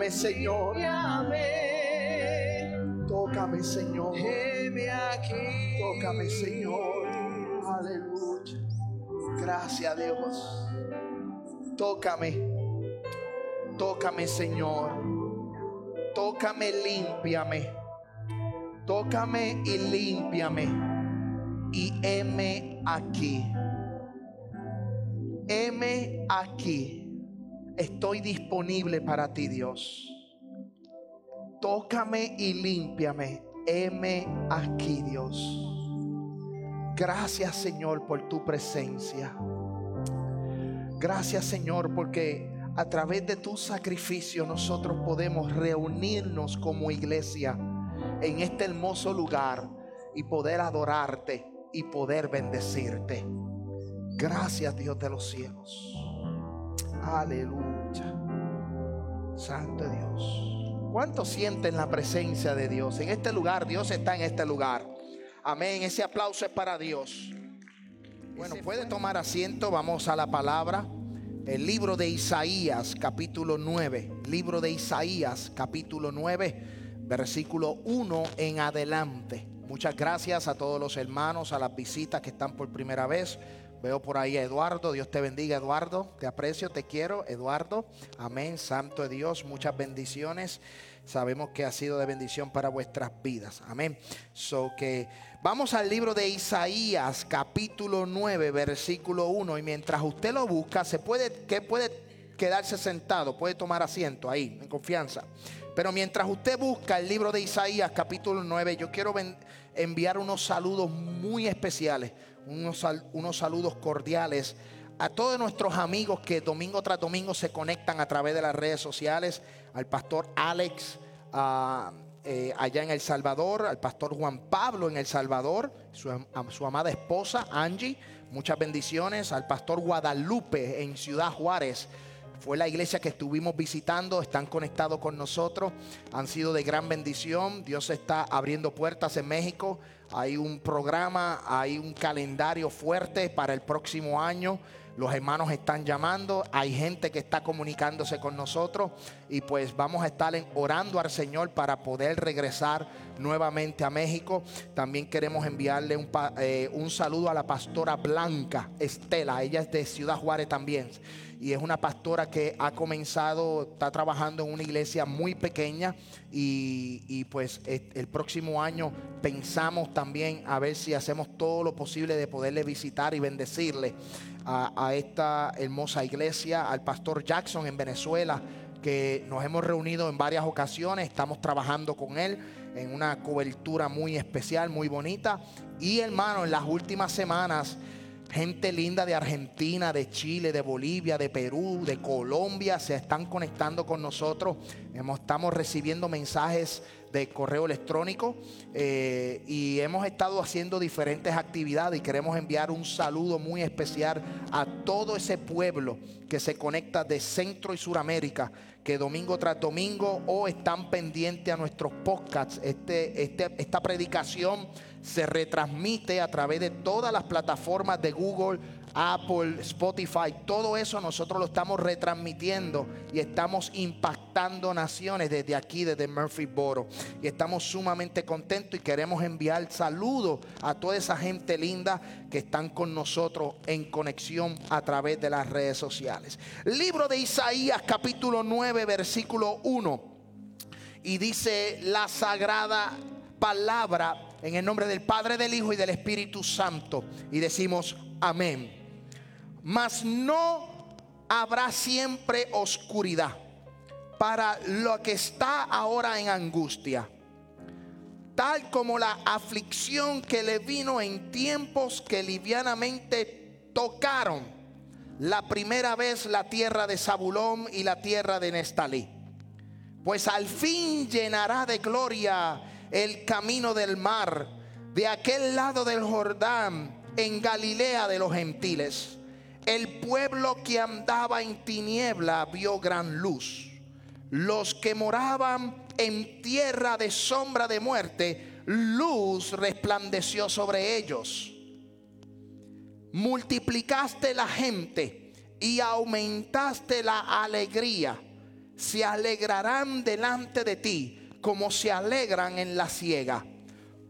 Tócame, Señor. Tócame, Señor. aquí. Tócame, Señor. Aleluya. Gracias, Dios. Tócame. Tócame, Señor. Tócame, límpiame. Tócame y límpiame. Y heme aquí. Heme aquí. Estoy disponible para ti, Dios. Tócame y límpiame. Heme aquí, Dios. Gracias, Señor, por tu presencia. Gracias, Señor, porque a través de tu sacrificio nosotros podemos reunirnos como iglesia en este hermoso lugar y poder adorarte y poder bendecirte. Gracias, Dios de los cielos. Aleluya. Santo Dios. ¿Cuánto sienten la presencia de Dios? En este lugar, Dios está en este lugar. Amén. Ese aplauso es para Dios. Bueno, puede tomar asiento. Vamos a la palabra. El libro de Isaías, capítulo 9. Libro de Isaías, capítulo 9, versículo 1 en adelante. Muchas gracias a todos los hermanos, a las visitas que están por primera vez. Veo por ahí a Eduardo. Dios te bendiga, Eduardo. Te aprecio, te quiero, Eduardo. Amén. Santo de Dios, muchas bendiciones. Sabemos que ha sido de bendición para vuestras vidas. Amén. So que vamos al libro de Isaías, capítulo 9, versículo 1. Y mientras usted lo busca, se puede, que puede quedarse sentado, puede tomar asiento ahí, en confianza. Pero mientras usted busca el libro de Isaías, capítulo 9, yo quiero enviar unos saludos muy especiales, unos, unos saludos cordiales a todos nuestros amigos que domingo tras domingo se conectan a través de las redes sociales, al pastor Alex eh, allá en El Salvador, al pastor Juan Pablo en El Salvador, su, am- su amada esposa Angie, muchas bendiciones, al pastor Guadalupe en Ciudad Juárez. Fue la iglesia que estuvimos visitando, están conectados con nosotros, han sido de gran bendición. Dios está abriendo puertas en México. Hay un programa, hay un calendario fuerte para el próximo año. Los hermanos están llamando, hay gente que está comunicándose con nosotros y pues vamos a estar orando al Señor para poder regresar nuevamente a México. También queremos enviarle un, eh, un saludo a la pastora Blanca Estela, ella es de Ciudad Juárez también y es una pastora que ha comenzado, está trabajando en una iglesia muy pequeña y, y, pues eh, el próximo año pensamos también a ver si hacemos todo lo posible de poderle visitar y bendecirle a, a esta hermosa iglesia, al pastor Jackson en Venezuela que nos hemos reunido en varias ocasiones, estamos trabajando con él en una cobertura muy especial, muy bonita. Y hermano, en las últimas semanas, gente linda de Argentina, de Chile, de Bolivia, de Perú, de Colombia, se están conectando con nosotros. Estamos recibiendo mensajes de correo electrónico eh, y hemos estado haciendo diferentes actividades y queremos enviar un saludo muy especial a todo ese pueblo que se conecta de Centro y Suramérica, que domingo tras domingo o están pendientes a nuestros podcasts. Este, este- esta predicación se retransmite a través de todas las plataformas de Google, Apple, Spotify, todo eso nosotros lo estamos retransmitiendo y estamos impactando naciones desde aquí, desde Murphyboro. Y estamos sumamente contentos y queremos enviar saludos a toda esa gente linda que están con nosotros en conexión a través de las redes sociales. Libro de Isaías capítulo 9 versículo 1 y dice la sagrada palabra en el nombre del Padre, del Hijo y del Espíritu Santo. Y decimos amén. Mas no habrá siempre oscuridad para lo que está ahora en angustia, tal como la aflicción que le vino en tiempos que livianamente tocaron la primera vez la tierra de Zabulón y la tierra de Nestalí pues al fin llenará de gloria el camino del mar, de aquel lado del Jordán, en Galilea de los gentiles. El pueblo que andaba en tiniebla vio gran luz. Los que moraban en tierra de sombra de muerte, luz resplandeció sobre ellos. Multiplicaste la gente y aumentaste la alegría se alegrarán delante de ti como se alegran en la siega,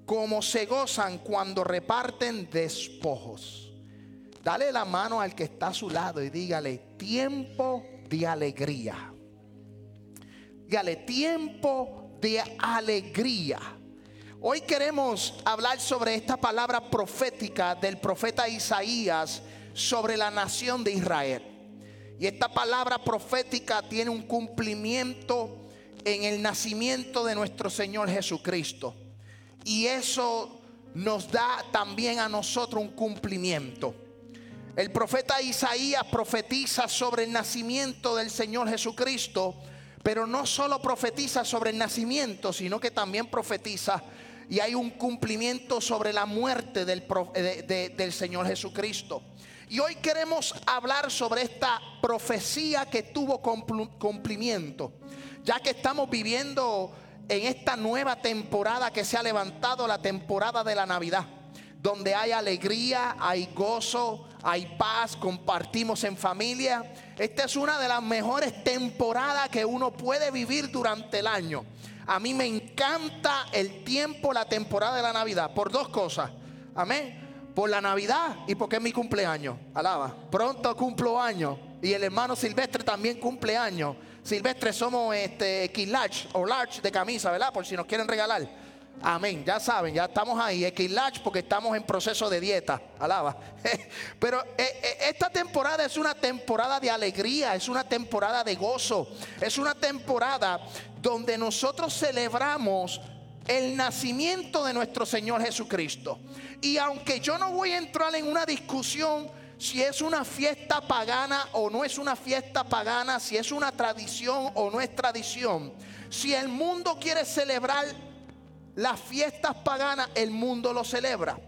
como se gozan cuando reparten despojos. Dale la mano al que está a su lado y dígale, tiempo de alegría. Dígale, tiempo de alegría. Hoy queremos hablar sobre esta palabra profética del profeta Isaías sobre la nación de Israel. Y esta palabra profética tiene un cumplimiento en el nacimiento de nuestro Señor Jesucristo. Y eso nos da también a nosotros un cumplimiento. El profeta Isaías profetiza sobre el nacimiento del Señor Jesucristo, pero no solo profetiza sobre el nacimiento, sino que también profetiza y hay un cumplimiento sobre la muerte del, del Señor Jesucristo. Y hoy queremos hablar sobre esta profecía que tuvo cumplimiento, ya que estamos viviendo en esta nueva temporada que se ha levantado, la temporada de la Navidad, donde hay alegría, hay gozo, hay paz, compartimos en familia. Esta es una de las mejores temporadas que uno puede vivir durante el año. A mí me encanta el tiempo, la temporada de la Navidad, por dos cosas. Amén por la Navidad y porque es mi cumpleaños. Alaba. Pronto cumplo años. Y el hermano Silvestre también cumple años. Silvestre somos este large o large de camisa, ¿verdad? Por si nos quieren regalar. Amén. Ya saben, ya estamos ahí. Large porque estamos en proceso de dieta. Alaba. Pero eh, eh, esta temporada es una temporada de alegría, es una temporada de gozo, es una temporada donde nosotros celebramos el nacimiento de nuestro Señor Jesucristo. Y aunque yo no voy a entrar en una discusión si es una fiesta pagana o no es una fiesta pagana, si es una tradición o no es tradición, si el mundo quiere celebrar las fiestas paganas, el mundo lo celebra.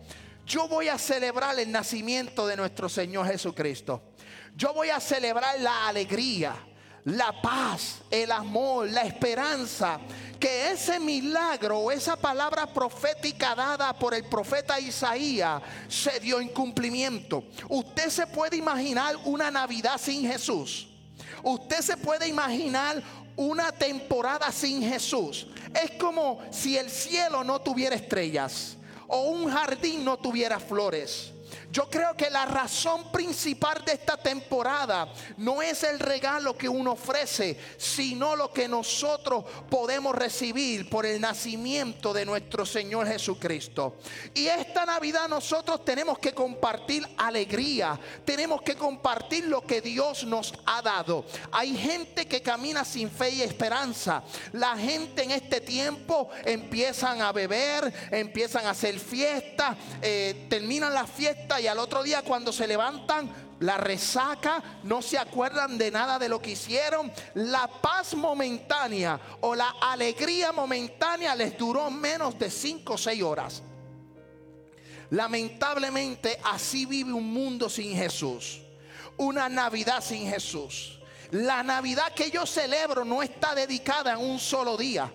Yo voy a celebrar el nacimiento de nuestro Señor Jesucristo. Yo voy a celebrar la alegría, la paz, el amor, la esperanza que ese milagro, esa palabra profética dada por el profeta Isaías, se dio en cumplimiento. Usted se puede imaginar una Navidad sin Jesús. Usted se puede imaginar una temporada sin Jesús. Es como si el cielo no tuviera estrellas o un jardín no tuviera flores. Yo creo que la razón principal de esta temporada no es el regalo que uno ofrece, sino lo que nosotros podemos recibir por el nacimiento de nuestro Señor Jesucristo. Y esta Navidad nosotros tenemos que compartir alegría, tenemos que compartir lo que Dios nos ha dado. Hay gente que camina sin fe y esperanza. La gente en este tiempo empiezan a beber, empiezan a hacer fiestas, eh, terminan la fiesta y al otro día cuando se levantan, la resaca, no se acuerdan de nada de lo que hicieron. La paz momentánea o la alegría momentánea les duró menos de 5 o 6 horas. Lamentablemente así vive un mundo sin Jesús. Una Navidad sin Jesús. La Navidad que yo celebro no está dedicada en un solo día.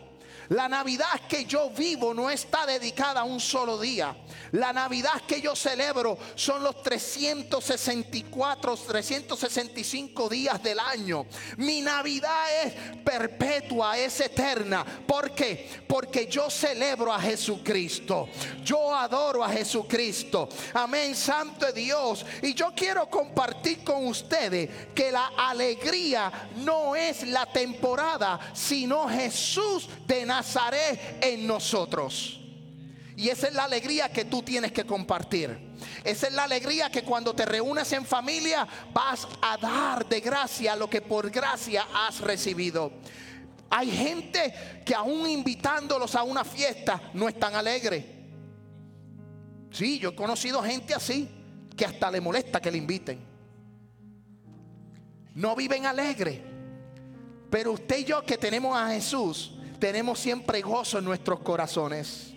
La Navidad que yo vivo no está dedicada a un solo día. La Navidad que yo celebro son los 364, 365 días del año. Mi Navidad es perpetua, es eterna. ¿Por qué? Porque yo celebro a Jesucristo. Yo adoro a Jesucristo. Amén, Santo Dios. Y yo quiero compartir con ustedes que la alegría no es la temporada, sino Jesús de Nazaret en nosotros. Y esa es la alegría que tú tienes que compartir. Esa es la alegría que cuando te reúnes en familia vas a dar de gracia lo que por gracia has recibido. Hay gente que aún invitándolos a una fiesta no están alegres. Sí, yo he conocido gente así que hasta le molesta que le inviten. No viven alegres. Pero usted y yo que tenemos a Jesús, tenemos siempre gozo en nuestros corazones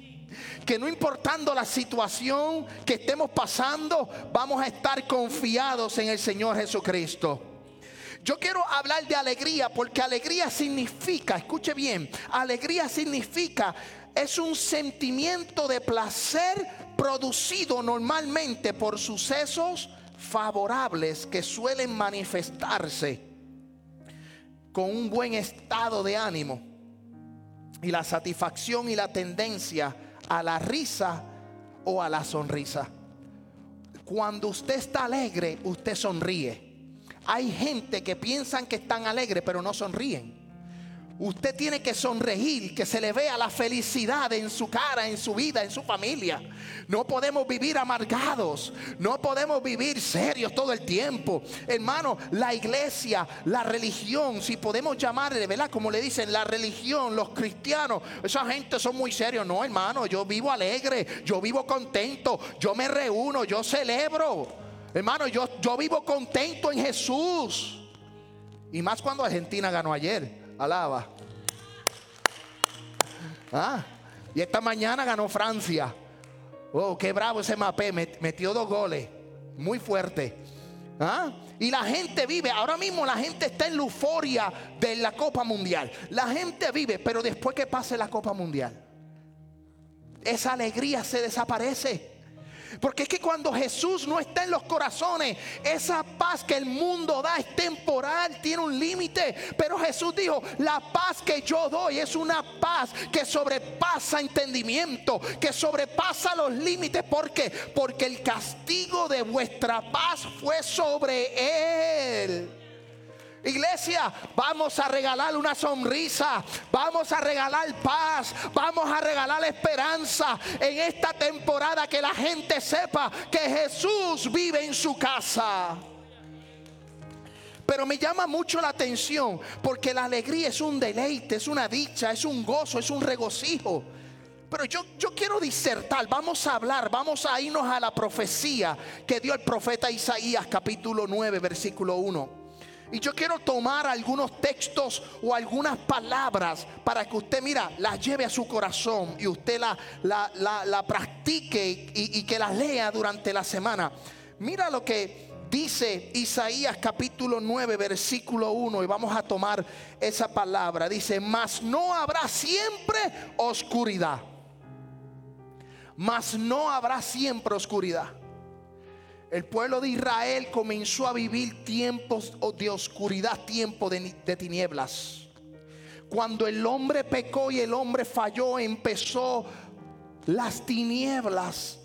que no importando la situación que estemos pasando, vamos a estar confiados en el Señor Jesucristo. Yo quiero hablar de alegría porque alegría significa, escuche bien, alegría significa, es un sentimiento de placer producido normalmente por sucesos favorables que suelen manifestarse con un buen estado de ánimo y la satisfacción y la tendencia a la risa o a la sonrisa. Cuando usted está alegre, usted sonríe. Hay gente que piensan que están alegres, pero no sonríen. Usted tiene que sonreír, que se le vea la felicidad en su cara, en su vida, en su familia. No podemos vivir amargados, no podemos vivir serios todo el tiempo. Hermano, la iglesia, la religión, si podemos llamarle, ¿verdad? Como le dicen, la religión, los cristianos, esa gente son muy serios. No, hermano, yo vivo alegre, yo vivo contento, yo me reúno, yo celebro. Hermano, yo, yo vivo contento en Jesús. Y más cuando Argentina ganó ayer. Alaba. Ah, y esta mañana ganó Francia. Oh, qué bravo ese Mapé. Metió dos goles. Muy fuerte. ¿Ah? Y la gente vive, ahora mismo la gente está en la euforia de la Copa Mundial. La gente vive, pero después que pase la Copa Mundial, esa alegría se desaparece. Porque es que cuando Jesús no está en los corazones, esa paz que el mundo da es temporal, tiene un límite. Pero Jesús dijo, la paz que yo doy es una paz que sobrepasa entendimiento, que sobrepasa los límites. ¿Por qué? Porque el castigo de vuestra paz fue sobre él. Iglesia, vamos a regalar una sonrisa, vamos a regalar paz, vamos a regalar esperanza en esta temporada que la gente sepa que Jesús vive en su casa. Pero me llama mucho la atención porque la alegría es un deleite, es una dicha, es un gozo, es un regocijo. Pero yo, yo quiero disertar, vamos a hablar, vamos a irnos a la profecía que dio el profeta Isaías capítulo 9 versículo 1. Y yo quiero tomar algunos textos o algunas palabras para que usted, mira, las lleve a su corazón y usted la, la, practique y, y que las lea durante la semana. Mira lo que dice Isaías capítulo 9, versículo 1, y vamos a tomar esa palabra. Dice, mas no habrá siempre oscuridad. Mas no habrá siempre oscuridad. El pueblo de Israel comenzó a vivir tiempos de oscuridad, tiempos de, tinieblas. Cuando el hombre pecó y el hombre falló, empezó las tinieblas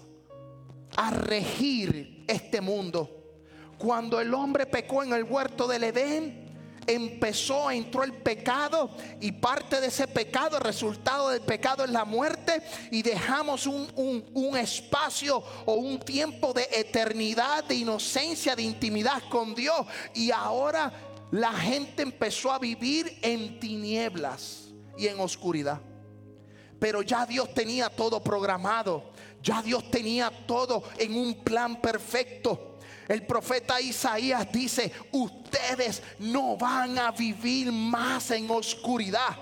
a regir este mundo. Cuando el hombre pecó en el huerto del Edén, empezó, entró el pecado y parte de ese pecado, el resultado del pecado es la muerte y dejamos un, un, espacio o un tiempo de eternidad, de inocencia, de intimidad con Dios y ahora la gente empezó a vivir en tinieblas y en oscuridad. Pero ya Dios tenía todo programado, ya Dios tenía todo en un plan perfecto. El profeta Isaías dice, ustedes no van a vivir más en oscuridad.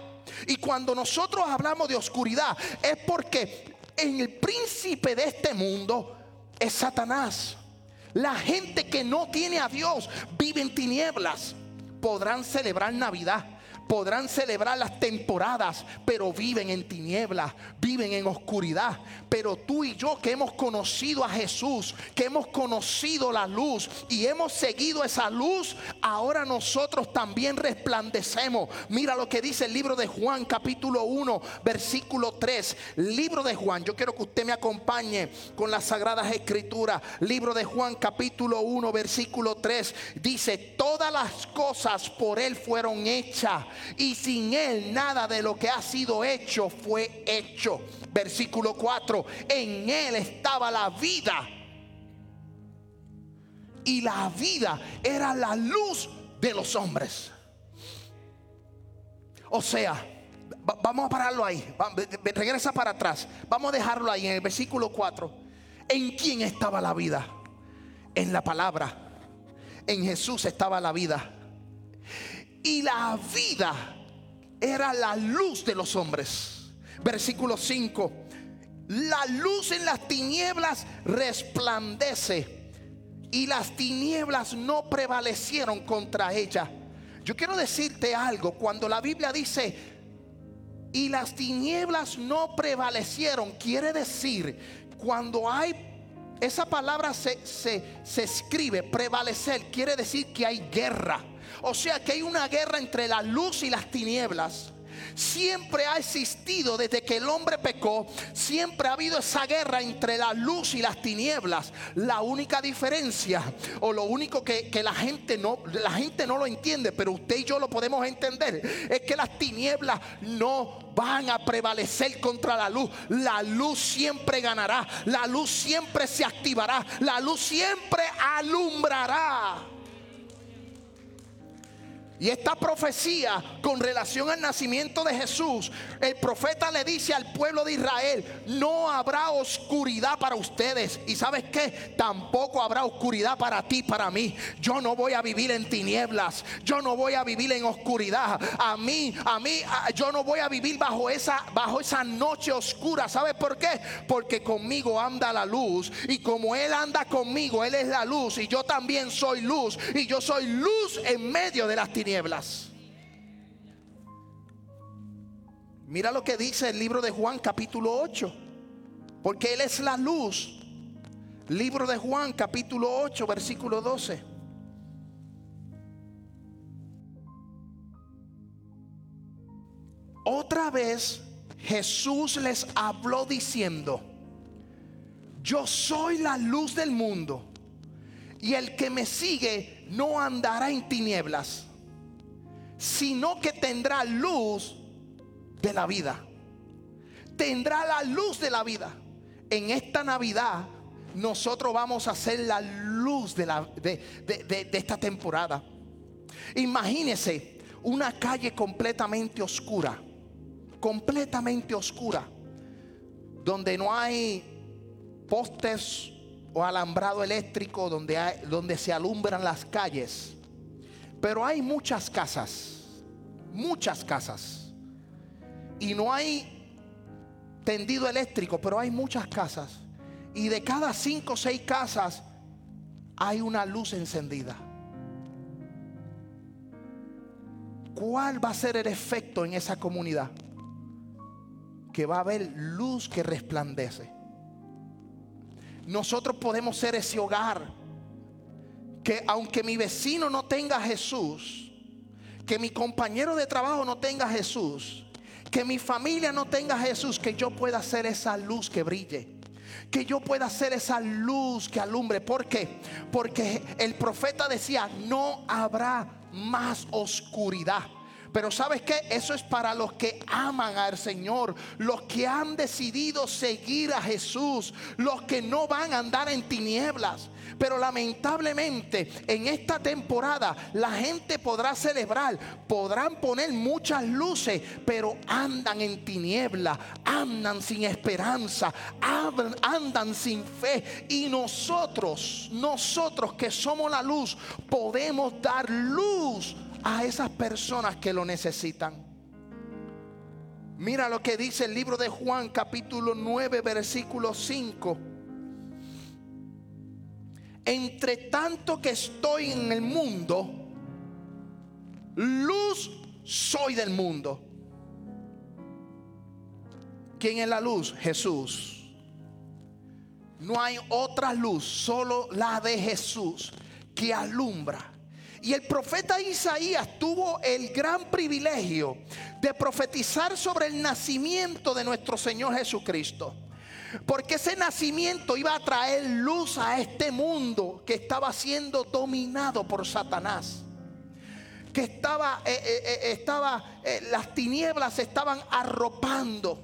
Y cuando nosotros hablamos de oscuridad es porque en el príncipe de este mundo es Satanás. La gente que no tiene a Dios vive en tinieblas. Podrán celebrar Navidad podrán celebrar las temporadas, pero viven en tinieblas, viven en oscuridad. Pero tú y yo que hemos conocido a Jesús, que hemos conocido la luz y hemos seguido esa luz, ahora nosotros también resplandecemos. Mira lo que dice el libro de Juan capítulo 1, versículo 3. Libro de Juan, yo quiero que usted me acompañe con las sagradas escrituras. Libro de Juan capítulo 1, versículo 3. Dice, todas las cosas por él fueron hechas y sin Él nada de lo que ha sido hecho fue hecho. Versículo 4, en Él estaba la vida. Y la vida era la luz de los hombres. O sea, vamos a pararlo ahí. Regresa para atrás. Vamos a dejarlo ahí en el versículo 4. ¿En quién estaba la vida? En la palabra. En Jesús estaba la vida y la vida era la luz de los hombres. Versículo 5. La luz en las tinieblas resplandece y las tinieblas no prevalecieron contra ella. Yo quiero decirte algo, cuando la Biblia dice y las tinieblas no prevalecieron, quiere decir cuando hay esa palabra se, se, se escribe, prevalecer, quiere decir que hay guerra O sea que hay una guerra entre la luz y las tinieblas siempre ha existido desde que el hombre pecó, siempre ha habido esa guerra entre la luz y las tinieblas. La única diferencia o lo único que, la gente no la gente no lo entiende, pero usted y yo lo podemos entender, es que las tinieblas no van a prevalecer contra la luz. La luz siempre ganará, la luz siempre se activará, la luz siempre alumbrará. Y esta profecía con relación al nacimiento de Jesús, el profeta le dice al pueblo de Israel, no habrá oscuridad para ustedes. Y sabes qué, tampoco habrá oscuridad para ti, para mí. Yo no voy a vivir en tinieblas, yo no voy a vivir en oscuridad. A mí, a mí, yo no voy a vivir bajo esa, bajo esa noche oscura. ¿Sabes por qué? Porque conmigo anda la luz. Y como Él anda conmigo, Él es la luz. Y yo también soy luz. Y yo soy luz en medio de las tinieblas. Mira lo que dice el libro de Juan capítulo 8. Porque Él es la luz. Libro de Juan capítulo 8 versículo 12. Otra vez Jesús les habló diciendo, yo soy la luz del mundo y el que me sigue no andará en tinieblas sino que tendrá luz de la vida. Tendrá la luz de la vida. En esta Navidad nosotros vamos a ser la luz de, la, de, esta temporada. Imagínese una calle completamente oscura, completamente oscura, donde no hay postes o alambrado eléctrico, donde, hay, donde se alumbran las calles. Pero hay muchas casas muchas casas. Y no hay tendido eléctrico, pero hay muchas casas. Y de cada cinco o seis casas hay una luz encendida. ¿Cuál va a ser el efecto en esa comunidad? Que va a haber luz que resplandece. Nosotros podemos ser ese hogar que aunque mi vecino no tenga Jesús, que mi compañero de trabajo no tenga Jesús, que mi familia no tenga Jesús, que yo pueda ser esa luz que brille. Que yo pueda ser esa luz que alumbre. ¿Por qué? Porque el profeta decía, no habrá más oscuridad. Pero sabes qué? Eso es para los que aman al Señor, los que han decidido seguir a Jesús, los que no van a andar en tinieblas. Pero lamentablemente en esta temporada la gente podrá celebrar, podrán poner muchas luces, pero andan en tiniebla, andan sin esperanza, andan sin fe. Y nosotros, nosotros que somos la luz, podemos dar luz a esas personas que lo necesitan. Mira lo que dice el libro de Juan capítulo 9 versículo 5. Entre tanto que estoy en el mundo, luz soy del mundo. ¿Quién es la luz? Jesús. No hay otra luz, solo la de Jesús que alumbra y el profeta Isaías tuvo el gran privilegio de profetizar sobre el nacimiento de nuestro Señor Jesucristo. Porque ese nacimiento iba a traer luz a este mundo que estaba siendo dominado por Satanás. Que estaba, eh, eh, eh, estaba las tinieblas estaban arropando.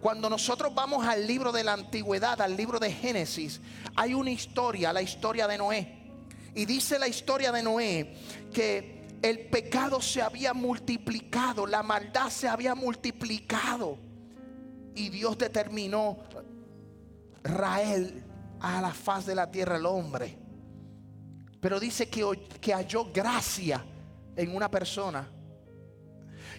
Cuando nosotros vamos al libro de la antigüedad, al libro de Génesis, hay una historia, la historia de Noé. Y dice la historia de Noé que el pecado se había multiplicado, la maldad se había multiplicado. Y Dios determinó Rael a la faz de la tierra el hombre. Pero dice que, que halló gracia en una persona.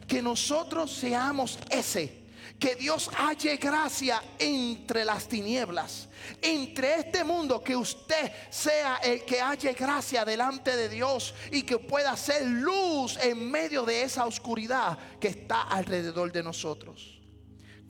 Que nosotros seamos ese que Dios halle gracia entre las tinieblas, entre este mundo, que usted sea el que halle gracia delante de Dios y que pueda ser luz en medio de esa oscuridad que está alrededor de nosotros.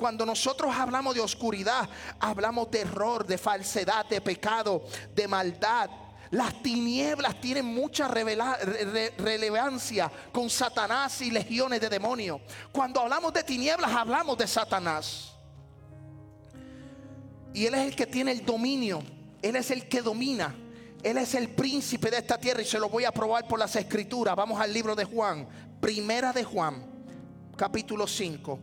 Cuando nosotros hablamos de oscuridad, hablamos de error, de falsedad, de pecado, de maldad, Las tinieblas tienen mucha relevancia con Satanás y legiones de demonios. Cuando hablamos de tinieblas, hablamos de Satanás. Y Él es el que tiene el dominio. Él es el que domina. Él es el príncipe de esta tierra y se lo voy a probar por las escrituras. Vamos al libro de Juan. Primera de Juan, capítulo 5.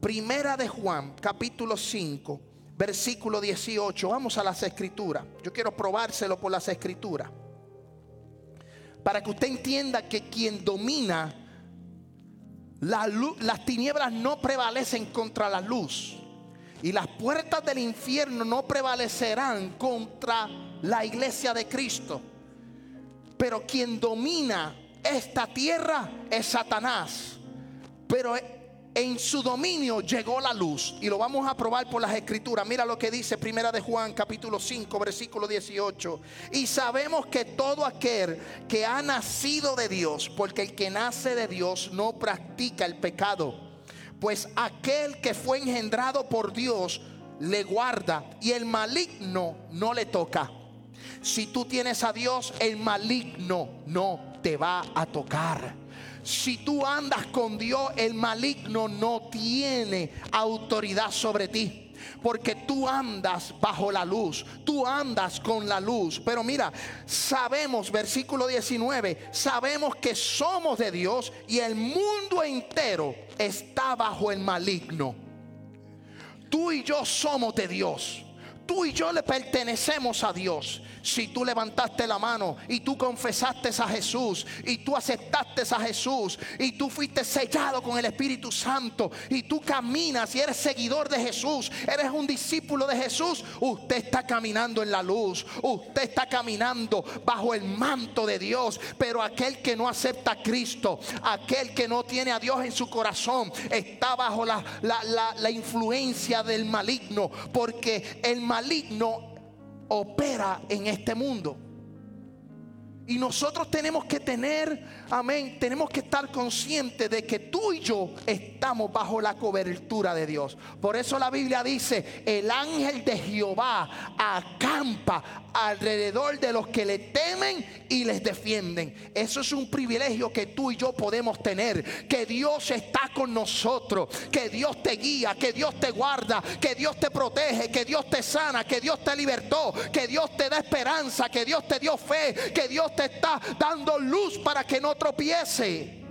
Primera de Juan, capítulo 5, versículo 18. Vamos a las escrituras. Yo quiero probárselo por las escrituras. Para que usted entienda que quien domina la luz, las tinieblas no prevalecen contra la luz. Y las puertas del infierno no prevalecerán contra la iglesia de Cristo. Pero quien domina esta tierra es Satanás. Pero en su dominio llegó la luz. Y lo vamos a probar por las escrituras. Mira lo que dice Primera de Juan capítulo 5 versículo 18. Y sabemos que todo aquel que ha nacido de Dios, porque el que nace de Dios no practica el pecado. Pues aquel que fue engendrado por Dios le guarda y el maligno no le toca. Si tú tienes a Dios, el maligno no te va a tocar. Si tú andas con Dios, el maligno no tiene autoridad sobre ti. Porque tú andas bajo la luz, tú andas con la luz. Pero mira, sabemos, versículo 19, sabemos que somos de Dios y el mundo entero está bajo el maligno. Tú y yo somos de Dios. Tú y yo le pertenecemos a Dios. Si tú levantaste la mano y tú confesaste a Jesús y tú aceptaste a Jesús y tú fuiste sellado con el Espíritu Santo y tú caminas y eres seguidor de Jesús, eres un discípulo de Jesús, usted está caminando en la luz, usted está caminando bajo el manto de Dios. Pero aquel que no acepta a Cristo, aquel que no tiene a Dios en su corazón, está bajo la, la- la- la influencia del maligno, porque el maligno opera en este mundo. Y nosotros tenemos que tener, amén, tenemos que estar conscientes de que tú y yo estamos bajo la cobertura de Dios. Por eso la Biblia dice, el ángel de Jehová acampa alrededor de los que le temen y les defienden. Eso es un privilegio que tú y yo podemos tener, que Dios está con nosotros, que Dios te guía, que Dios te guarda, que Dios te protege, que Dios te sana, que Dios te libertó, que Dios te da esperanza, que Dios te dio fe, que Dios te está dando luz para que no tropiece.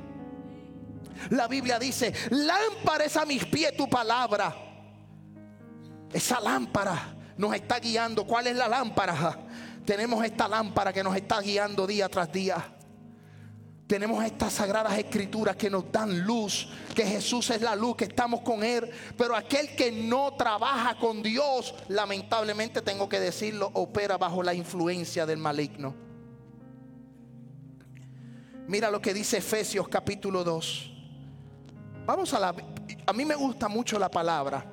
La Biblia dice, lámpara es a mis pies tu palabra. Esa lámpara nos está guiando. ¿Cuál es la lámpara? Tenemos esta lámpara que nos está guiando día tras día. Tenemos estas sagradas escrituras que nos dan luz, que Jesús es la luz, que estamos con Él. Pero aquel que no trabaja con Dios, lamentablemente tengo que decirlo, opera bajo la influencia del maligno. Mira lo que dice Efesios capítulo 2. Vamos a la... A mí me gusta mucho la palabra.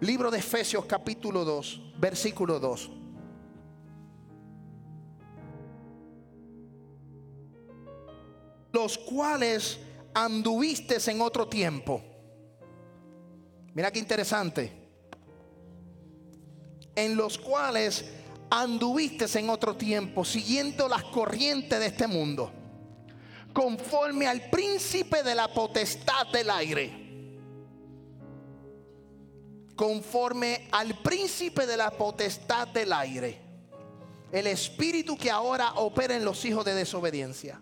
Libro de Efesios capítulo 2, versículo 2. Los cuales anduviste en otro tiempo. Mira qué interesante. En los cuales anduviste en otro tiempo, siguiendo las corrientes de este mundo, conforme al príncipe de la potestad del aire conforme al príncipe de la potestad del aire, el espíritu que ahora opera en los hijos de desobediencia.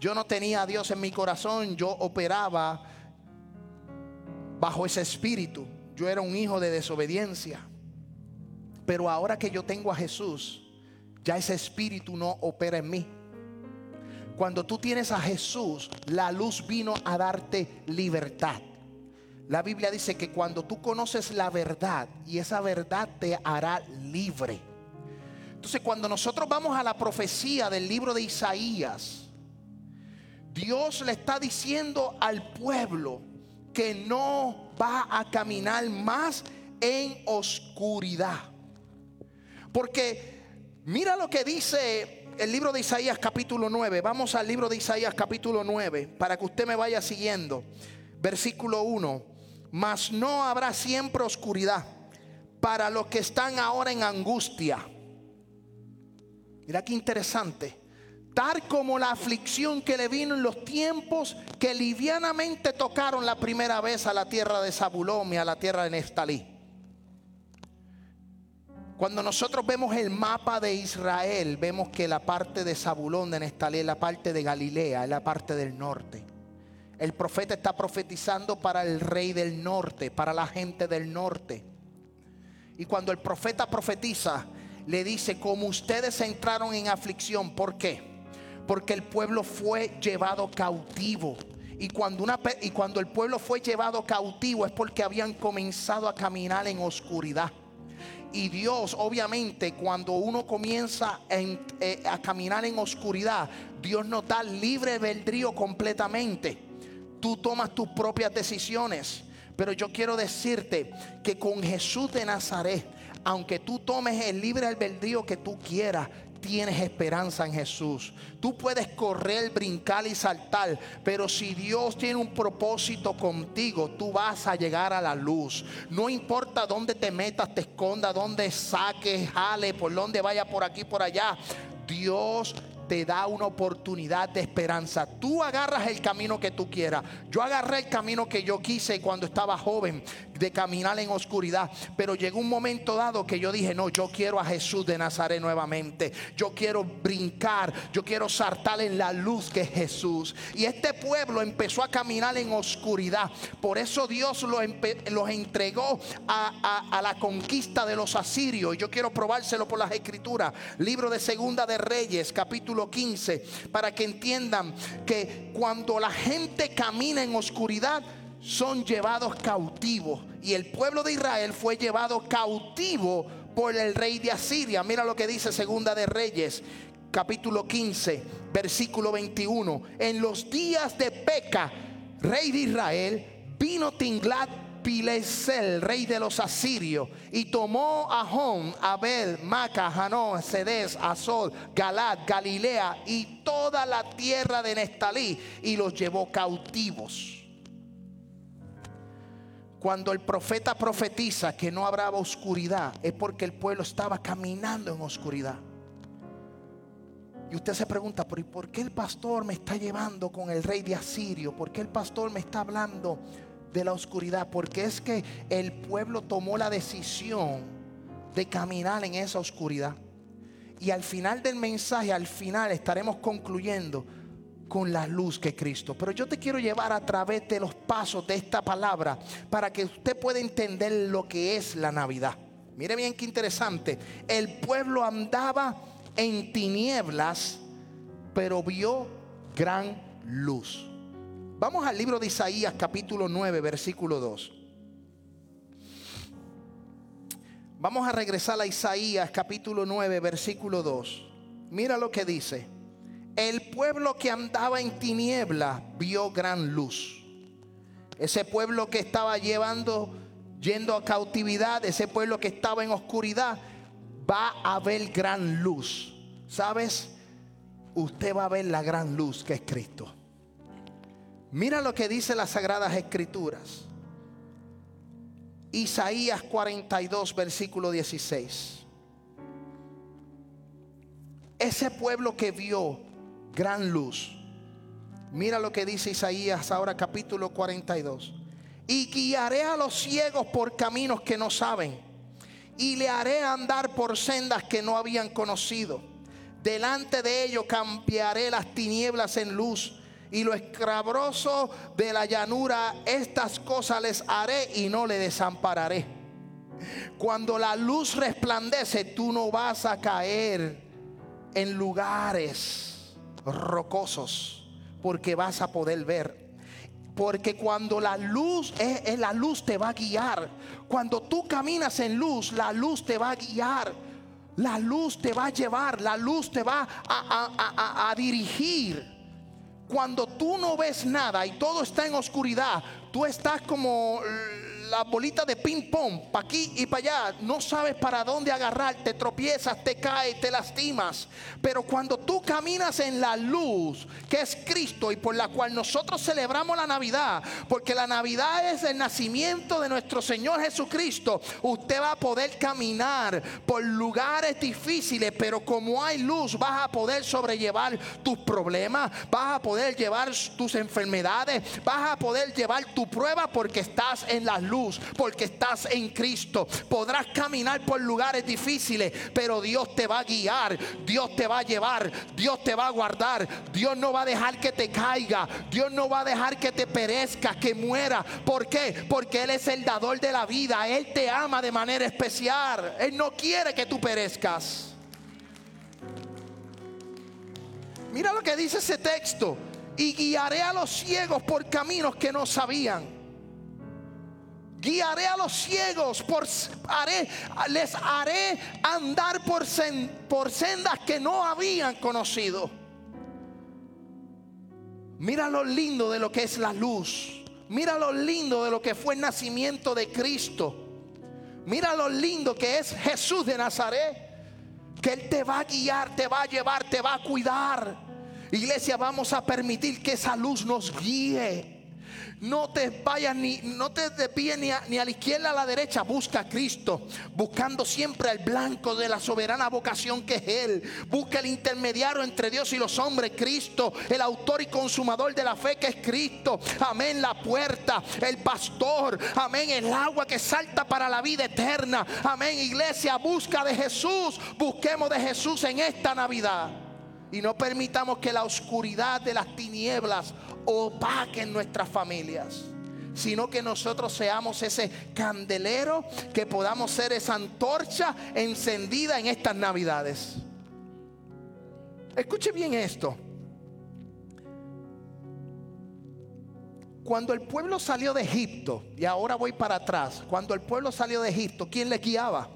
Yo no tenía a Dios en mi corazón, yo operaba bajo ese espíritu. Yo era un hijo de desobediencia. Pero ahora que yo tengo a Jesús, ya ese espíritu no opera en mí. Cuando tú tienes a Jesús, la luz vino a darte libertad. La Biblia dice que cuando tú conoces la verdad y esa verdad te hará libre. Entonces cuando nosotros vamos a la profecía del libro de Isaías, Dios le está diciendo al pueblo que no va a caminar más en oscuridad. Porque mira lo que dice el libro de Isaías capítulo 9. Vamos al libro de Isaías capítulo 9 para que usted me vaya siguiendo. Versículo 1 mas no habrá siempre oscuridad para los que están ahora en angustia. Mira qué interesante. Tal como la aflicción que le vino en los tiempos que livianamente tocaron la primera vez a la tierra de Zabulón y a la tierra de Neftalí. Cuando nosotros vemos el mapa de Israel, vemos que la parte de Zabulón, de Neftalí, es la parte de Galilea, es la parte del norte. El profeta está profetizando para el rey del norte, para la gente del norte. Y cuando el profeta profetiza, le dice, como ustedes entraron en aflicción, ¿por qué? Porque el pueblo fue llevado cautivo. Y cuando el pueblo fue llevado cautivo es porque habían comenzado a caminar en oscuridad. Y Dios, obviamente, cuando uno comienza eh, a caminar en oscuridad, Dios nos da libre albedrío completamente. Tú tomas tus propias decisiones. Pero yo quiero decirte que con Jesús de Nazaret, aunque tú tomes el libre albedrío que tú quieras, tienes esperanza en Jesús. Tú puedes correr, brincar y saltar, pero si Dios tiene un propósito contigo, tú vas a llegar a la luz. No importa dónde te metas, te escondas, dónde saques, jale, por donde vaya, por aquí, por allá. Dios te da una oportunidad de esperanza. Tú agarras el camino que tú quieras. Yo agarré el camino que yo quise cuando estaba joven, de caminar en oscuridad. Pero llegó un momento dado que yo dije, no, yo quiero a Jesús de Nazaret nuevamente. Yo quiero brincar, yo quiero saltar en la luz que es Jesús. Y este pueblo empezó a caminar en oscuridad. Por eso Dios los, entregó a, a la conquista de los asirios. Y yo quiero probárselo por las escrituras. Libro de Segunda de Reyes, capítulo 15, para que entiendan que cuando la gente camina en oscuridad, son llevados cautivos. Y el pueblo de Israel fue llevado cautivo por el rey de Asiria. Mira lo que dice Segunda de Reyes, capítulo 15, versículo 21. En los días de Peca, rey de Israel, vino Tinglat Pilesel, rey de los asirios, y tomó a Jon, Abel, Maca, Hanón, Sedes, Azol, Galad, Galilea y toda la tierra de Nestalí y los llevó cautivos. Cuando el profeta profetiza que no habrá oscuridad, es porque el pueblo estaba caminando en oscuridad. Y usted se pregunta, ¿por qué el pastor me está llevando con el rey de Asirio? ¿Por qué el pastor me está hablando de la oscuridad, porque es que el pueblo tomó la decisión de caminar en esa oscuridad. Y al final del mensaje, al final estaremos concluyendo con la luz que Cristo. Pero yo te quiero llevar a través de los pasos de esta palabra para que usted pueda entender lo que es la Navidad. Mire bien qué interesante. El pueblo andaba en tinieblas, pero vio gran luz. Vamos al libro de Isaías capítulo 9, versículo 2. Vamos a regresar a Isaías capítulo 9, versículo 2. Mira lo que dice. El pueblo que andaba en tiniebla vio gran luz. Ese pueblo que estaba llevando, yendo a cautividad, ese pueblo que estaba en oscuridad, va a ver gran luz. ¿Sabes? Usted va a ver la gran luz que es Cristo. Mira lo que dice las Sagradas Escrituras. Isaías 42, versículo 16. Ese pueblo que vio gran luz. Mira lo que dice Isaías ahora capítulo 42. Y guiaré a los ciegos por caminos que no saben. Y le haré andar por sendas que no habían conocido. Delante de ellos cambiaré las tinieblas en luz y lo escabroso de la llanura, estas cosas les haré y no le desampararé. Cuando la luz resplandece, tú no vas a caer en lugares rocosos, porque vas a poder ver. Porque cuando la luz es, la luz te va a guiar. Cuando tú caminas en luz, la luz te va a guiar. La luz te va a llevar, la luz te va a dirigir. Cuando tú no ves nada y todo está en oscuridad, tú estás como la bolita de ping pong, para aquí y para allá. No sabes para dónde agarrar, te tropiezas, te caes, te lastimas. Pero cuando tú caminas en la luz, que es Cristo y por la cual nosotros celebramos la Navidad, porque la Navidad es el nacimiento de nuestro Señor Jesucristo, usted va a poder caminar por lugares difíciles, pero como hay luz, vas a poder sobrellevar tus problemas, vas a poder llevar tus enfermedades, vas a poder llevar tu prueba porque estás en la luz, porque estás en Cristo. Podrás caminar por lugares difíciles, pero Dios te va a guiar, Dios te va a llevar, Dios te va a guardar, Dios no va a dejar que te caiga, Dios no va a dejar que te perezca, que muera. ¿Por qué? Porque Él es el dador de la vida, Él te ama de manera especial, Él no quiere que tú perezcas. Mira lo que dice ese texto. Y guiaré a los ciegos por caminos que no sabían Guiaré a los ciegos, por, les haré andar por, por sendas que no habían conocido. Mira lo lindo de lo que es la luz. Mira lo lindo de lo que fue el nacimiento de Cristo. Mira lo lindo que es Jesús de Nazaret. Que Él te va a guiar, te va a llevar, te va a cuidar. Iglesia, vamos a permitir que esa luz nos guíe. No te vayas ni, no te desvíes ni a, ni a la izquierda ni a la derecha. Busca a Cristo, buscando siempre al blanco de la soberana vocación que es Él. Busca el intermediario entre Dios y los hombres, Cristo, el autor y consumador de la fe que es Cristo. Amén, la puerta, el pastor. Amén, el agua que salta para la vida eterna. Amén, iglesia, busca de Jesús. Busquemos de Jesús en esta Navidad. Y no permitamos que la oscuridad de las tinieblas opaquen nuestras familias sino que nosotros seamos ese candelero, que podamos ser esa antorcha encendida en estas navidades. Escuche bien esto. Cuando el pueblo salió de Egipto, y ahora voy para atrás, cuando el pueblo salió de Egipto, ¿quién le guiaba?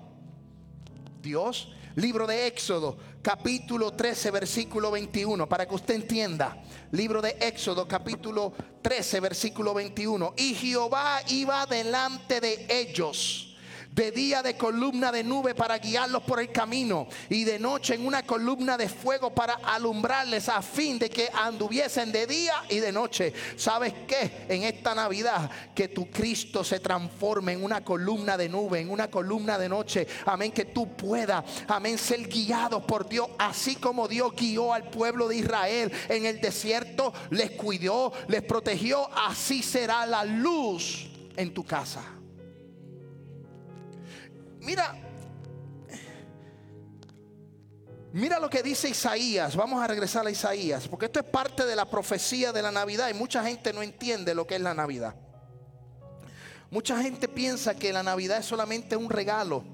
Dios. Libro de Éxodo, capítulo 13, versículo 21, para que usted entienda. Libro de Éxodo, capítulo 13, versículo 21. Y Jehová iba delante de ellos de día de columna de nube para guiarlos por el camino y de noche en una columna de fuego para alumbrarles a fin de que anduviesen de día y de noche. ¿Sabes qué? En esta Navidad que tu Cristo se transforme en una columna de nube, en una columna de noche. Amén, que tú puedas, amén, ser guiado por Dios, así como Dios guió al pueblo de Israel en el desierto, les cuidó, les protegió, así será la luz en tu casa. Mira, mira lo que dice Isaías. Vamos a regresar a Isaías, porque esto es parte de la profecía de la Navidad y mucha gente no entiende lo que es la Navidad. Mucha gente piensa que la Navidad es solamente un regalo.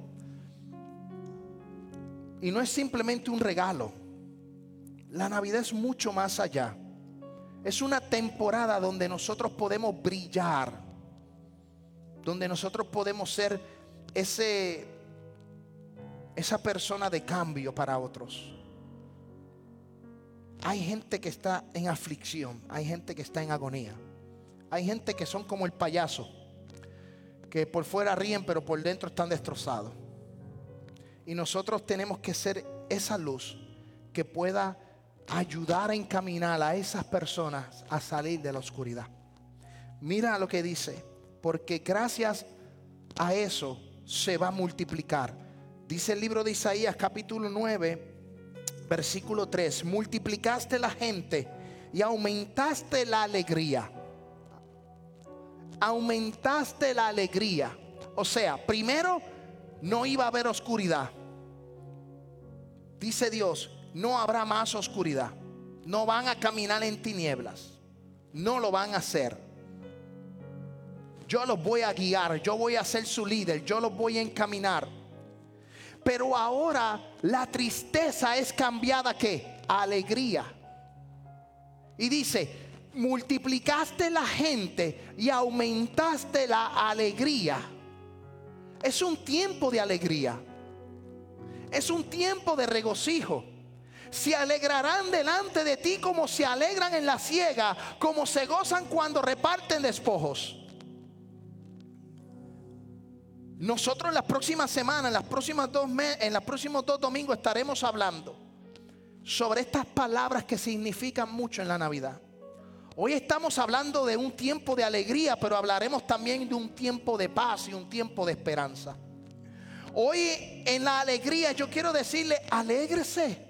Y no es simplemente un regalo. La Navidad es mucho más allá. Es una temporada donde nosotros podemos brillar. Donde nosotros podemos ser ese, esa persona de cambio para otros. Hay gente que está en aflicción, hay gente que está en agonía, hay gente que son como el payaso, que por fuera ríen pero por dentro están destrozados. Y nosotros tenemos que ser esa luz que pueda ayudar a encaminar a esas personas a salir de la oscuridad. Mira lo que dice, porque gracias a eso se va a multiplicar. Dice el libro de Isaías capítulo 9, versículo 3, multiplicaste la gente y aumentaste la alegría. Aumentaste la alegría. O sea, primero no iba a haber oscuridad. Dice Dios, no habrá más oscuridad. No van a caminar en tinieblas. No lo van a hacer yo los voy a guiar, yo voy a ser su líder, yo los voy a encaminar. Pero ahora la tristeza es cambiada que alegría. Y dice, multiplicaste la gente y aumentaste la alegría. Es un tiempo de alegría. Es un tiempo de regocijo. Se alegrarán delante de ti como se alegran en la ciega, como se gozan cuando reparten despojos. Nosotros en las próximas semanas, en las próximas dos en los próximos dos domingos estaremos hablando sobre estas palabras que significan mucho en la Navidad. Hoy estamos hablando de un tiempo de alegría, pero hablaremos también de un tiempo de paz y un tiempo de esperanza. Hoy en la alegría yo quiero decirle, alégrese.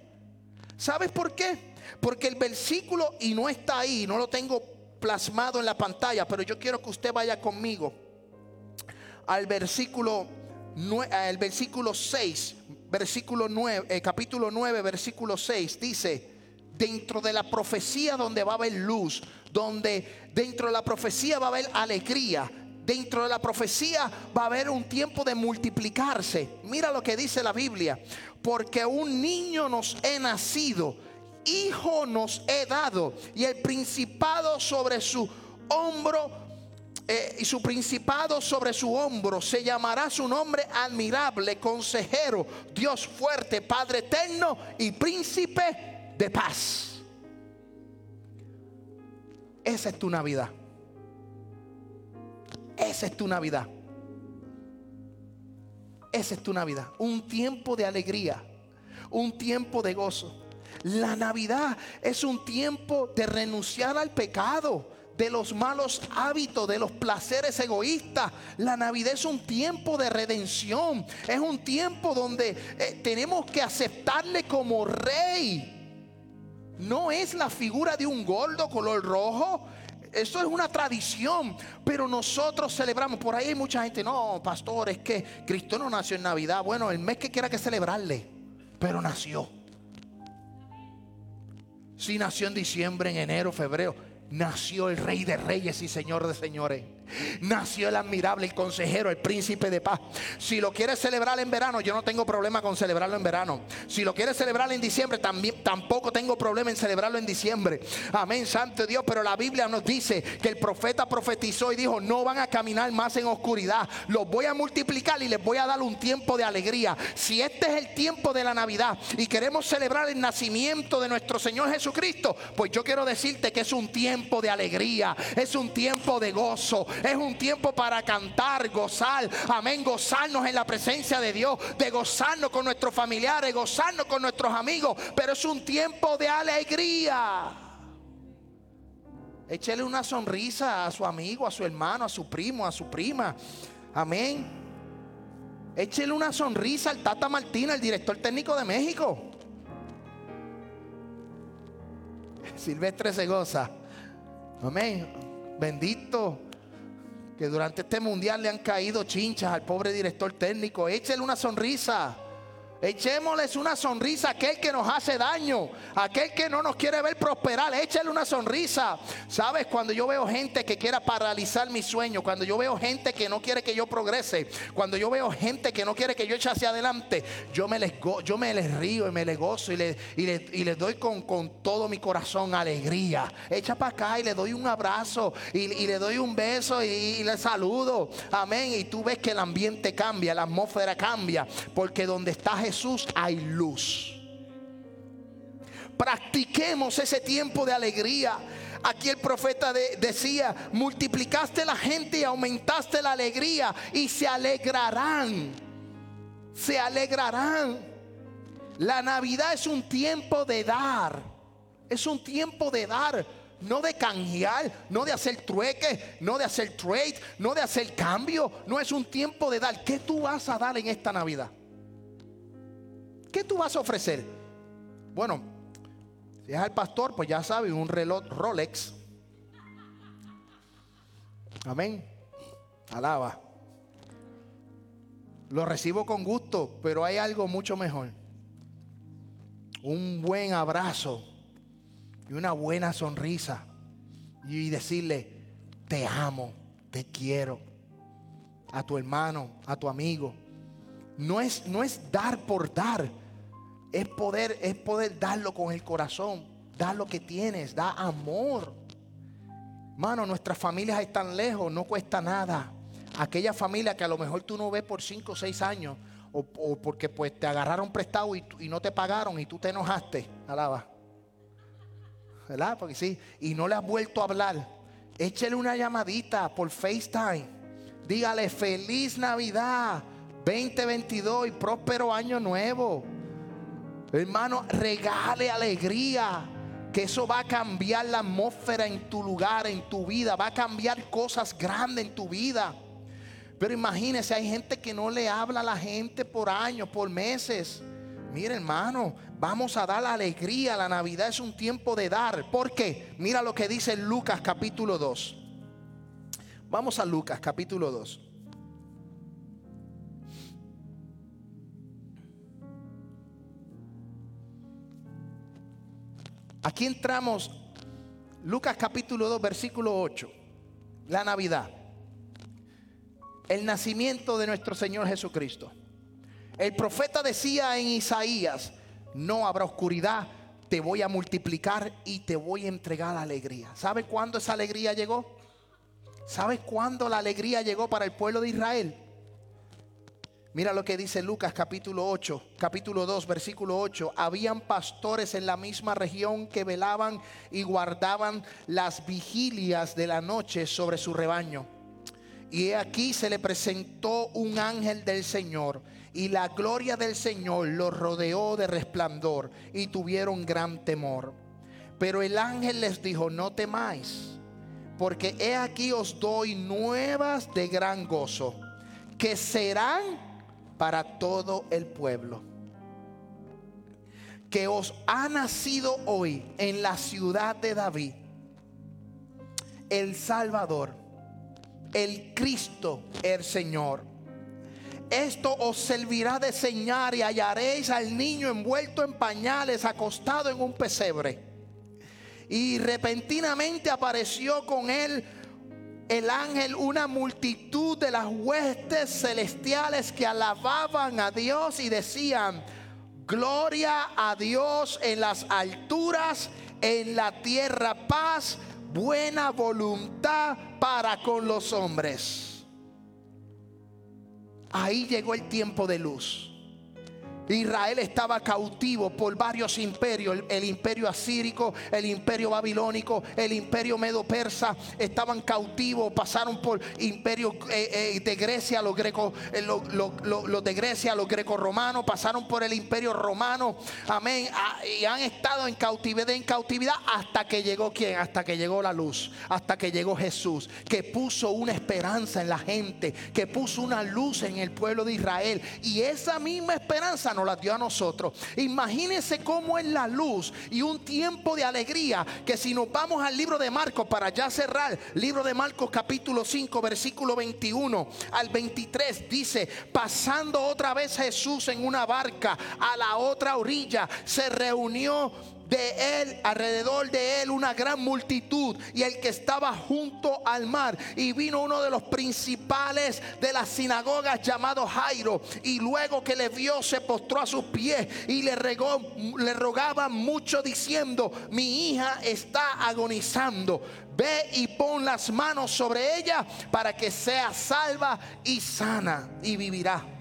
¿Sabes por qué? Porque el versículo, y no está ahí, no lo tengo plasmado en la pantalla, pero yo quiero que usted vaya conmigo al versículo, el versículo 6, versículo 9, eh, capítulo 9, versículo 6, dice, dentro de la profecía donde va a haber luz, donde dentro de la profecía va a haber alegría, dentro de la profecía va a haber un tiempo de multiplicarse. Mira lo que dice la Biblia, porque un niño nos he nacido, hijo nos he dado, y el principado sobre su hombro eh, y su principado sobre su hombro. Se llamará su nombre admirable, consejero, Dios fuerte, Padre eterno y príncipe de paz. Esa es tu Navidad. Esa es tu Navidad. Esa es tu Navidad. Un tiempo de alegría. Un tiempo de gozo. La Navidad es un tiempo de renunciar al pecado de los malos hábitos, de los placeres egoístas. La Navidad es un tiempo de redención. Es un tiempo donde eh, tenemos que aceptarle como rey. No es la figura de un gordo color rojo. Eso es una tradición, pero nosotros celebramos. Por ahí hay mucha gente, no, pastor, es que Cristo no nació en Navidad. Bueno, el mes que quiera que celebrarle, pero nació. Si nació en diciembre, en enero, febrero nació el Rey de Reyes y Señor de Señores. Nació el admirable, el consejero, el príncipe de paz. Si lo quieres celebrar en verano, yo no tengo problema con celebrarlo en verano. Si lo quieres celebrar en diciembre, también tampoco tengo problema en celebrarlo en diciembre. Amén, santo Dios. Pero la Biblia nos dice que el profeta profetizó y dijo: No van a caminar más en oscuridad. Los voy a multiplicar y les voy a dar un tiempo de alegría. Si este es el tiempo de la Navidad y queremos celebrar el nacimiento de nuestro Señor Jesucristo, pues yo quiero decirte que es un tiempo de alegría, es un tiempo de gozo, es un tiempo para cantar, gozar. Amén. Gozarnos en la presencia de Dios. De gozarnos con nuestros familiares. Gozarnos con nuestros amigos. Pero es un tiempo de alegría. Échele una sonrisa a su amigo, a su hermano, a su primo, a su prima. Amén. Échele una sonrisa al Tata Martina, el director técnico de México. Silvestre se goza. Amén. Bendito que durante este mundial le han caído chinchas al pobre director técnico. Échele una sonrisa. Echémosles una sonrisa a aquel que nos hace daño, aquel que no nos quiere ver prosperar. Échale una sonrisa. Sabes, cuando yo veo gente que quiera paralizar mi sueño, cuando yo veo gente que no quiere que yo progrese, cuando yo veo gente que no quiere que yo eche hacia adelante, yo me les, yo me les río y me les gozo y les, y doy con, todo mi corazón alegría. Echa para acá y le doy un abrazo y, le doy un beso y, y le saludo. Amén. Y tú ves que el ambiente cambia, la atmósfera cambia, porque donde estás Jesús hay luz. Practiquemos ese tiempo de alegría. Aquí el profeta decía, multiplicaste la gente y aumentaste la alegría y se alegrarán. Se alegrarán. La Navidad es un tiempo de dar. Es un tiempo de dar. No de canjear, no de hacer trueque, no de hacer trade, no de hacer cambio. No es un tiempo de dar. ¿Qué tú vas a dar en esta Navidad? ¿Qué tú vas a ofrecer? Bueno, si es al pastor, pues ya sabe, un reloj Rolex. Amén. Alaba. Lo recibo con gusto, pero hay algo mucho mejor. Un buen abrazo y una buena sonrisa. Y decirle, te amo, te quiero. A tu hermano, a tu amigo no es, no es dar por dar, es poder, es poder darlo con el corazón, dar lo que tienes, da amor. Mano, nuestras familias están lejos, no cuesta nada. Aquella familia que a lo mejor tú no ves por 5 o 6 años, o, porque pues te agarraron prestado y, y, no te pagaron y tú te enojaste, alaba. ¿Verdad? Porque sí, y no le has vuelto a hablar. Échele una llamadita por FaceTime dígale feliz Navidad 2022 y próspero año nuevo. Hermano, regale alegría. Que eso va a cambiar la atmósfera en tu lugar, en tu vida. Va a cambiar cosas grandes en tu vida. Pero imagínese, hay gente que no le habla a la gente por años, por meses. Mira, hermano, vamos a dar alegría. La Navidad es un tiempo de dar. ¿Por qué? Mira lo que dice Lucas capítulo 2. Vamos a Lucas capítulo 2. Aquí entramos, Lucas capítulo 2, versículo 8, la Navidad, el nacimiento de nuestro Señor Jesucristo. El profeta decía en Isaías, no habrá oscuridad, te voy a multiplicar y te voy a entregar la alegría. ¿Sabe cuándo esa alegría llegó? ¿Sabe cuándo la alegría llegó para el pueblo de Israel? Mira lo que dice Lucas capítulo 8, capítulo 2, versículo 8. Habían pastores en la misma región que velaban y guardaban las vigilias de la noche sobre su rebaño. Y aquí se le presentó un ángel del Señor y la gloria del Señor los rodeó de resplandor y tuvieron gran temor. Pero el ángel les dijo, no temáis, porque he aquí os doy nuevas de gran gozo, que serán para todo el pueblo. Que os ha nacido hoy en la ciudad de David el Salvador, el Cristo, el Señor. Esto os servirá de señal y hallaréis al niño envuelto en pañales, acostado en un pesebre. Y repentinamente apareció con él el ángel una multitud de las huestes celestiales que alababan a Dios y decían, gloria a Dios en las alturas, en la tierra paz, buena voluntad para con los hombres. Ahí llegó el tiempo de luz. Israel estaba cautivo por varios imperios, el, imperio asírico, el imperio babilónico, el imperio medo-persa, estaban cautivos, pasaron por imperio eh, eh, de Grecia, los grecos, eh, los de Grecia, los greco-romanos, pasaron por el imperio romano, amén, ah, y han estado en cautividad, en cautividad hasta que llegó quién, hasta que llegó la luz, hasta que llegó Jesús, que puso una esperanza en la gente, que puso una luz en el pueblo de Israel, y esa misma esperanza nos la dio a nosotros. Imagínense cómo es la luz y un tiempo de alegría que si nos vamos al libro de Marcos para ya cerrar, libro de Marcos capítulo 5 versículo 21 al 23 dice, pasando otra vez Jesús en una barca a la otra orilla, se reunió de él, alrededor de él, una gran multitud y el que estaba junto al mar. Y vino uno de los principales de las sinagogas llamado Jairo. Y luego que le vio, se postró a sus pies y le, regó, le rogaba mucho diciendo, mi hija está agonizando. Ve y pon las manos sobre ella para que sea salva y sana y vivirá.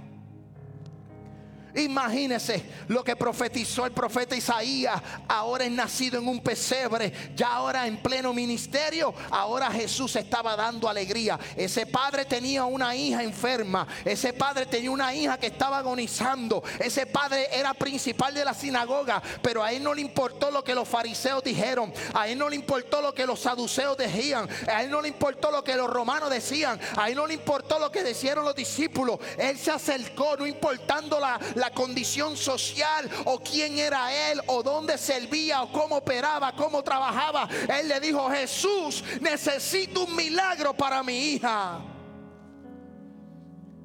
Imagínese lo que profetizó el profeta Isaías. Ahora es nacido en un pesebre, ya ahora en pleno ministerio. Ahora Jesús estaba dando alegría. Ese padre tenía una hija enferma. Ese padre tenía una hija que estaba agonizando. Ese padre era principal de la sinagoga, pero a él no le importó lo que los fariseos dijeron. A él no le importó lo que los saduceos decían. A él no le importó lo que los romanos decían. A él no le importó lo que decían los discípulos. Él se acercó, no importando la condición social o quién era él o dónde servía o cómo operaba, cómo trabajaba. Él le dijo, Jesús, necesito un milagro para mi hija.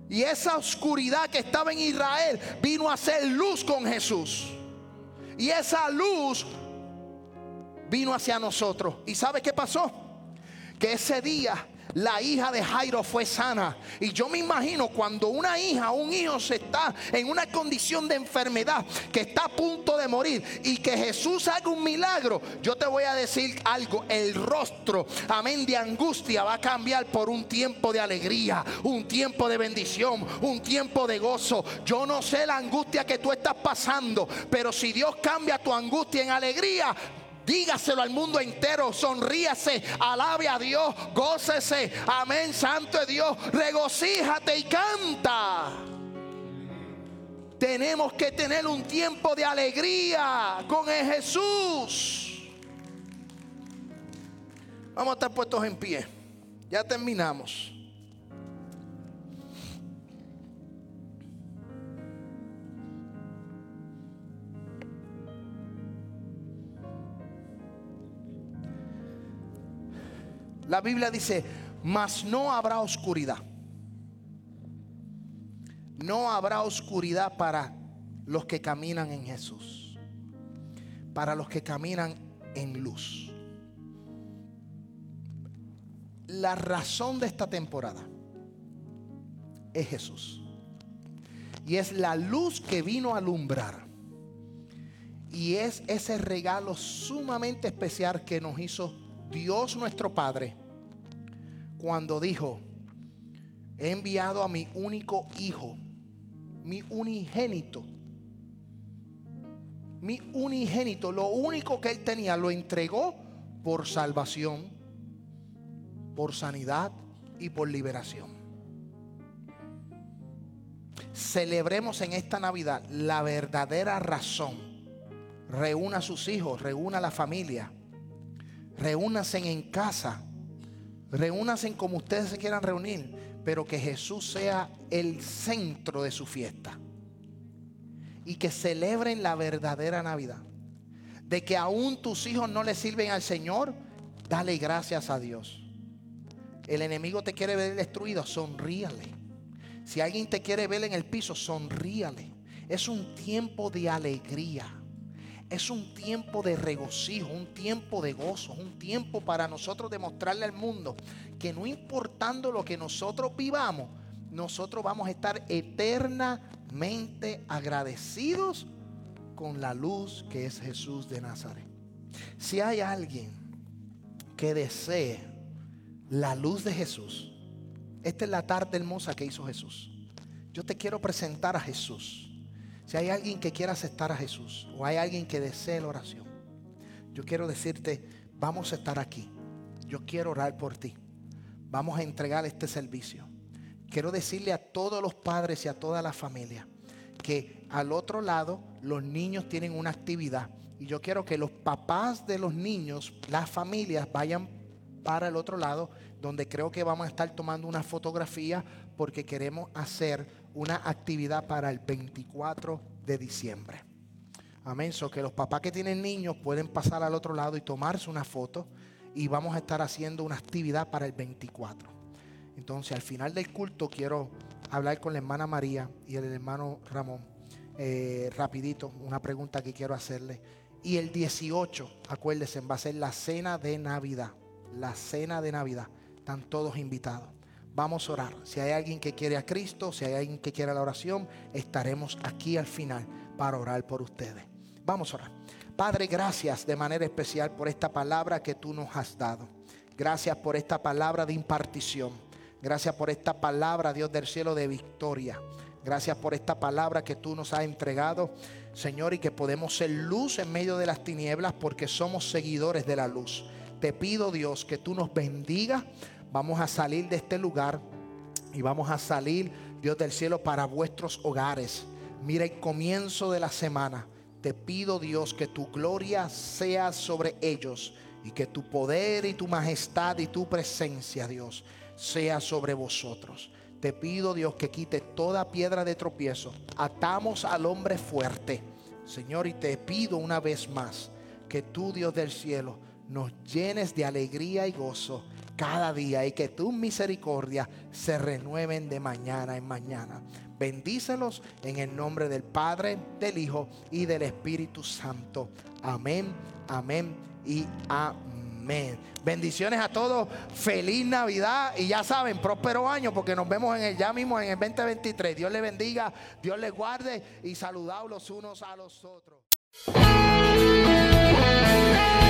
Y esa oscuridad que estaba en Israel vino a ser luz con Jesús. Y esa luz vino hacia nosotros. ¿Y sabe qué pasó? Que ese día la hija de Jairo fue sana. Y yo me imagino cuando una hija un hijo se está en una condición de enfermedad, que está a punto de morir y que Jesús haga un milagro, yo te voy a decir algo, el rostro, amén, de angustia va a cambiar por un tiempo de alegría, un tiempo de bendición, un tiempo de gozo. Yo no sé la angustia que tú estás pasando, pero si Dios cambia tu angustia en alegría, Dígaselo al mundo entero. Sonríase, alabe a Dios, gócese. Amén, Santo de Dios. Regocíjate y canta. Tenemos que tener un tiempo de alegría con el Jesús. Vamos a estar puestos en pie. Ya terminamos. La Biblia dice, mas no habrá oscuridad. No habrá oscuridad para los que caminan en Jesús. Para los que caminan en luz. La razón de esta temporada es Jesús. Y es la luz que vino a alumbrar. Y es ese regalo sumamente especial que nos hizo Dios nuestro Padre cuando dijo, he enviado a mi único hijo, mi unigénito, mi unigénito, lo único que él tenía, lo entregó por salvación, por sanidad y por liberación. Celebremos en esta Navidad la verdadera razón. Reúna a sus hijos, reúna a la familia, reúnanse en casa Reúnanse como ustedes se quieran reunir, pero que Jesús sea el centro de su fiesta. Y que celebren la verdadera Navidad. De que aún tus hijos no le sirven al Señor, dale gracias a Dios. El enemigo te quiere ver destruido, sonríale. Si alguien te quiere ver en el piso, sonríale. Es un tiempo de alegría es un tiempo de regocijo, un tiempo de gozo, un tiempo para nosotros demostrarle al mundo que no importando lo que nosotros vivamos, nosotros vamos a estar eternamente agradecidos con la luz que es Jesús de Nazaret. Si hay alguien que desee la luz de Jesús, esta es la tarde hermosa que hizo Jesús. Yo te quiero presentar a Jesús. Si hay alguien que quiera aceptar a Jesús o hay alguien que desee la oración, yo quiero decirte, vamos a estar aquí. Yo quiero orar por ti. Vamos a entregar este servicio. Quiero decirle a todos los padres y a toda la familia que al otro lado los niños tienen una actividad. Y yo quiero que los papás de los niños, las familias, vayan para el otro lado, donde creo que vamos a estar tomando una fotografía porque queremos hacer una actividad para el 24 de diciembre. Amén. So que los papás que tienen niños pueden pasar al otro lado y tomarse una foto y vamos a estar haciendo una actividad para el 24. Entonces, al final del culto quiero hablar con la hermana María y el hermano Ramón. Eh, rapidito, una pregunta que quiero hacerle. Y el 18, acuérdense, va a ser la cena de Navidad. La cena de Navidad. Están todos invitados. Vamos a orar. Si hay alguien que quiere a Cristo, si hay alguien que quiere la oración, estaremos aquí al final para orar por ustedes. Vamos a orar. Padre, gracias de manera especial por esta palabra que tú nos has dado. Gracias por esta palabra de impartición. Gracias por esta palabra, Dios del cielo, de victoria. Gracias por esta palabra que tú nos has entregado, Señor, y que podemos ser luz en medio de las tinieblas porque somos seguidores de la luz. Te pido, Dios, que tú nos bendiga vamos a salir de este lugar y vamos a salir, Dios del cielo, para vuestros hogares. Mira el comienzo de la semana. Te pido, Dios, que tu gloria sea sobre ellos y que tu poder y tu majestad y tu presencia, Dios, sea sobre vosotros. Te pido, Dios, que quite toda piedra de tropiezo. Atamos al hombre fuerte, Señor, y te pido una vez más que tú, Dios del cielo, nos llenes de alegría y gozo cada día y que tus misericordias se renueven de mañana en mañana. Bendícelos en el nombre del Padre, del Hijo y del Espíritu Santo. Amén, amén y amén. Bendiciones a todos. Feliz Navidad y ya saben, próspero año porque nos vemos en el ya mismo en el 2023. Dios les bendiga, Dios les guarde y saludados los unos a los otros.